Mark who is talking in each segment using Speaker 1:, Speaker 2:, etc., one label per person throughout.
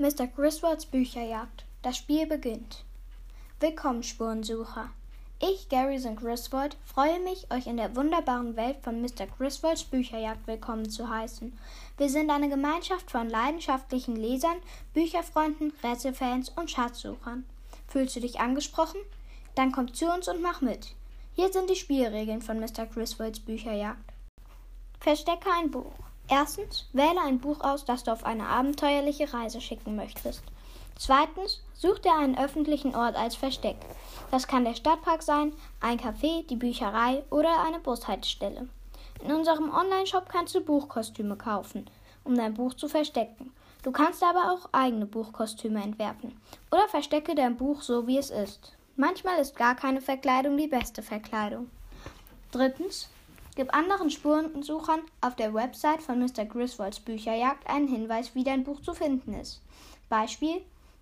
Speaker 1: Mr. Griswolds Bücherjagd. Das Spiel beginnt. Willkommen, Spurensucher. Ich, Garrison Griswold, freue mich, euch in der wunderbaren Welt von Mr. Griswolds Bücherjagd willkommen zu heißen. Wir sind eine Gemeinschaft von leidenschaftlichen Lesern, Bücherfreunden, Rätselfans und Schatzsuchern. Fühlst du dich angesprochen? Dann komm zu uns und mach mit. Hier sind die Spielregeln von Mr. Griswolds Bücherjagd. Verstecke ein Buch. Erstens, wähle ein Buch aus, das du auf eine abenteuerliche Reise schicken möchtest. Zweitens, such dir einen öffentlichen Ort als Versteck. Das kann der Stadtpark sein, ein Café, die Bücherei oder eine Bushaltestelle. In unserem Online-Shop kannst du Buchkostüme kaufen, um dein Buch zu verstecken. Du kannst aber auch eigene Buchkostüme entwerfen. Oder verstecke dein Buch so, wie es ist. Manchmal ist gar keine Verkleidung die beste Verkleidung. Drittens, Gib anderen Spurensuchern auf der Website von Mr. Griswolds Bücherjagd einen Hinweis, wie dein Buch zu finden ist. Beispiel: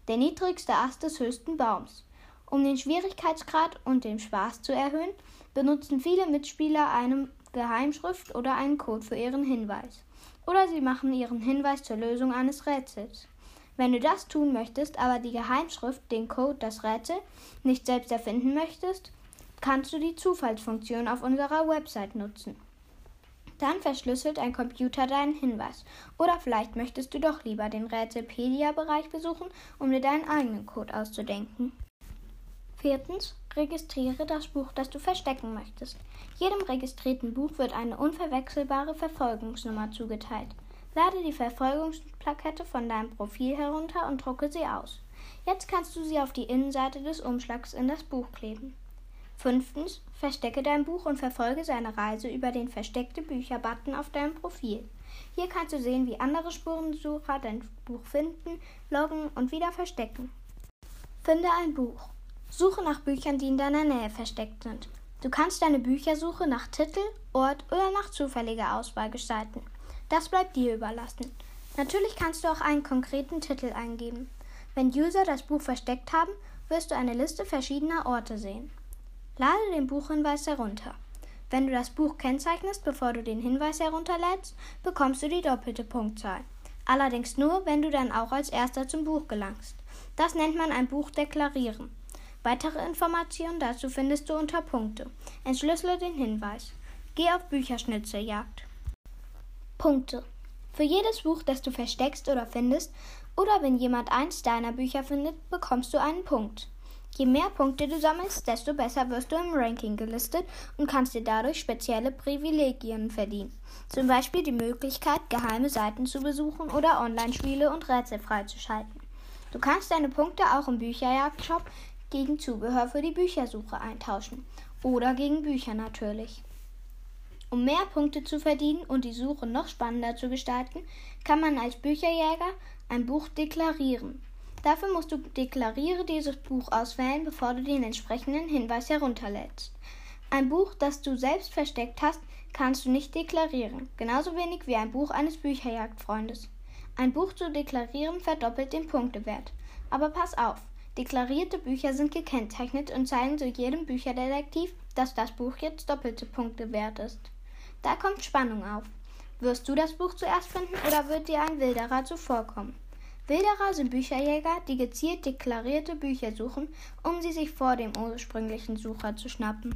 Speaker 1: Der niedrigste Ast des höchsten Baums. Um den Schwierigkeitsgrad und den Spaß zu erhöhen, benutzen viele Mitspieler eine Geheimschrift oder einen Code für ihren Hinweis. Oder sie machen ihren Hinweis zur Lösung eines Rätsels. Wenn du das tun möchtest, aber die Geheimschrift, den Code, das Rätsel nicht selbst erfinden möchtest, kannst du die Zufallsfunktion auf unserer Website nutzen. Dann verschlüsselt ein Computer deinen Hinweis. Oder vielleicht möchtest du doch lieber den Rätselpedia-Bereich besuchen, um dir deinen eigenen Code auszudenken. Viertens, registriere das Buch, das du verstecken möchtest. Jedem registrierten Buch wird eine unverwechselbare Verfolgungsnummer zugeteilt. Lade die Verfolgungsplakette von deinem Profil herunter und drucke sie aus. Jetzt kannst du sie auf die Innenseite des Umschlags in das Buch kleben. Fünftens, verstecke dein Buch und verfolge seine Reise über den Versteckte Bücher-Button auf deinem Profil. Hier kannst du sehen, wie andere Spurensucher dein Buch finden, loggen und wieder verstecken. Finde ein Buch. Suche nach Büchern, die in deiner Nähe versteckt sind. Du kannst deine Büchersuche nach Titel, Ort oder nach zufälliger Auswahl gestalten. Das bleibt dir überlassen. Natürlich kannst du auch einen konkreten Titel eingeben. Wenn User das Buch versteckt haben, wirst du eine Liste verschiedener Orte sehen. Lade den Buchhinweis herunter. Wenn du das Buch kennzeichnest, bevor du den Hinweis herunterlädst, bekommst du die doppelte Punktzahl. Allerdings nur, wenn du dann auch als erster zum Buch gelangst. Das nennt man ein Buch deklarieren. Weitere Informationen dazu findest du unter Punkte. Entschlüssele den Hinweis. Geh auf Bücherschnitzeljagd. Punkte. Für jedes Buch, das du versteckst oder findest, oder wenn jemand eins deiner Bücher findet, bekommst du einen Punkt. Je mehr Punkte du sammelst, desto besser wirst du im Ranking gelistet und kannst dir dadurch spezielle Privilegien verdienen. Zum Beispiel die Möglichkeit, geheime Seiten zu besuchen oder Online-Spiele und Rätsel freizuschalten. Du kannst deine Punkte auch im Bücherjagdshop gegen Zubehör für die Büchersuche eintauschen. Oder gegen Bücher natürlich. Um mehr Punkte zu verdienen und die Suche noch spannender zu gestalten, kann man als Bücherjäger ein Buch deklarieren. Dafür musst du Deklariere dieses Buch auswählen, bevor du den entsprechenden Hinweis herunterlädst. Ein Buch, das du selbst versteckt hast, kannst du nicht deklarieren, genauso wenig wie ein Buch eines Bücherjagdfreundes. Ein Buch zu deklarieren verdoppelt den Punktewert. Aber pass auf, deklarierte Bücher sind gekennzeichnet und zeigen zu jedem Bücherdetektiv, dass das Buch jetzt doppelte Punkte wert ist. Da kommt Spannung auf. Wirst du das Buch zuerst finden oder wird dir ein Wilderer zuvorkommen? Wilderer sind Bücherjäger, die gezielt deklarierte Bücher suchen, um sie sich vor dem ursprünglichen Sucher zu schnappen.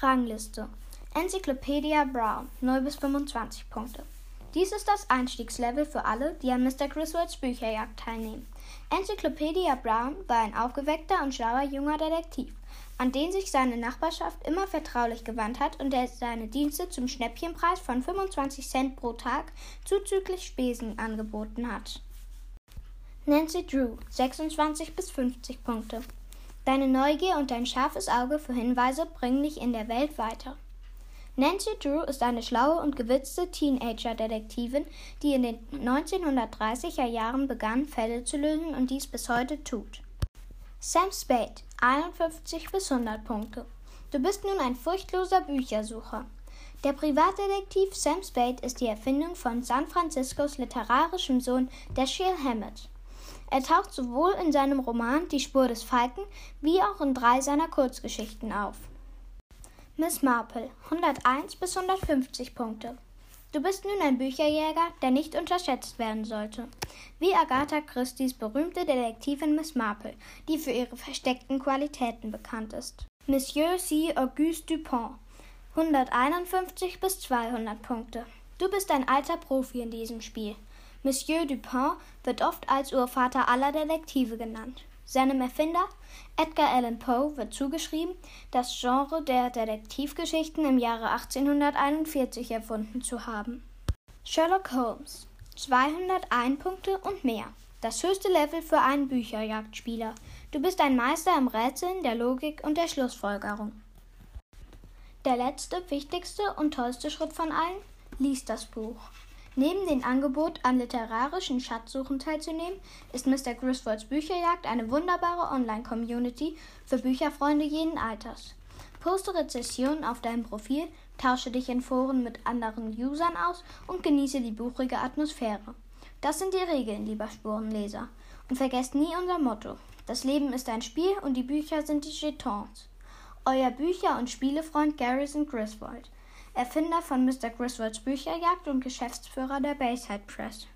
Speaker 1: Rangliste Enzyklopädia Brown 0 bis 25 Punkte. Dies ist das Einstiegslevel für alle, die an Mr. Griswolds Bücherjagd teilnehmen. Enzyklopädia Brown war ein aufgeweckter und schlauer junger Detektiv, an den sich seine Nachbarschaft immer vertraulich gewandt hat und der seine Dienste zum Schnäppchenpreis von 25 Cent pro Tag zuzüglich Spesen angeboten hat. Nancy Drew, 26 bis 50 Punkte. Deine Neugier und dein scharfes Auge für Hinweise bringen dich in der Welt weiter. Nancy Drew ist eine schlaue und gewitzte Teenager-Detektivin, die in den 1930er Jahren begann, Fälle zu lösen und dies bis heute tut. Sam Spade, 51 bis 100 Punkte. Du bist nun ein furchtloser Büchersucher. Der Privatdetektiv Sam Spade ist die Erfindung von San Franciscos literarischem Sohn Dashiell Hammett. Er taucht sowohl in seinem Roman Die Spur des Falken wie auch in drei seiner Kurzgeschichten auf. Miss Marple, 101 bis 150 Punkte. Du bist nun ein Bücherjäger, der nicht unterschätzt werden sollte. Wie Agatha Christie's berühmte Detektivin Miss Marple, die für ihre versteckten Qualitäten bekannt ist. Monsieur C. Auguste Dupont. 151 bis 200 Punkte. Du bist ein alter Profi in diesem Spiel. Monsieur Dupont wird oft als Urvater aller Detektive genannt. Seinem Erfinder, Edgar Allan Poe, wird zugeschrieben, das Genre der Detektivgeschichten im Jahre 1841 erfunden zu haben. Sherlock Holmes 201 Punkte und mehr. Das höchste Level für einen Bücherjagdspieler. Du bist ein Meister im Rätseln, der Logik und der Schlussfolgerung. Der letzte, wichtigste und tollste Schritt von allen? Lies das Buch. Neben dem Angebot, an literarischen Schatzsuchen teilzunehmen, ist Mr. Griswolds Bücherjagd eine wunderbare Online-Community für Bücherfreunde jeden Alters. Poste Rezessionen auf deinem Profil, tausche dich in Foren mit anderen Usern aus und genieße die buchige Atmosphäre. Das sind die Regeln, lieber Spurenleser. Und vergesst nie unser Motto. Das Leben ist ein Spiel und die Bücher sind die Jetons. Euer Bücher- und Spielefreund Garrison Griswold. Erfinder von Mr. Griswolds Bücherjagd und Geschäftsführer der Bayside Press.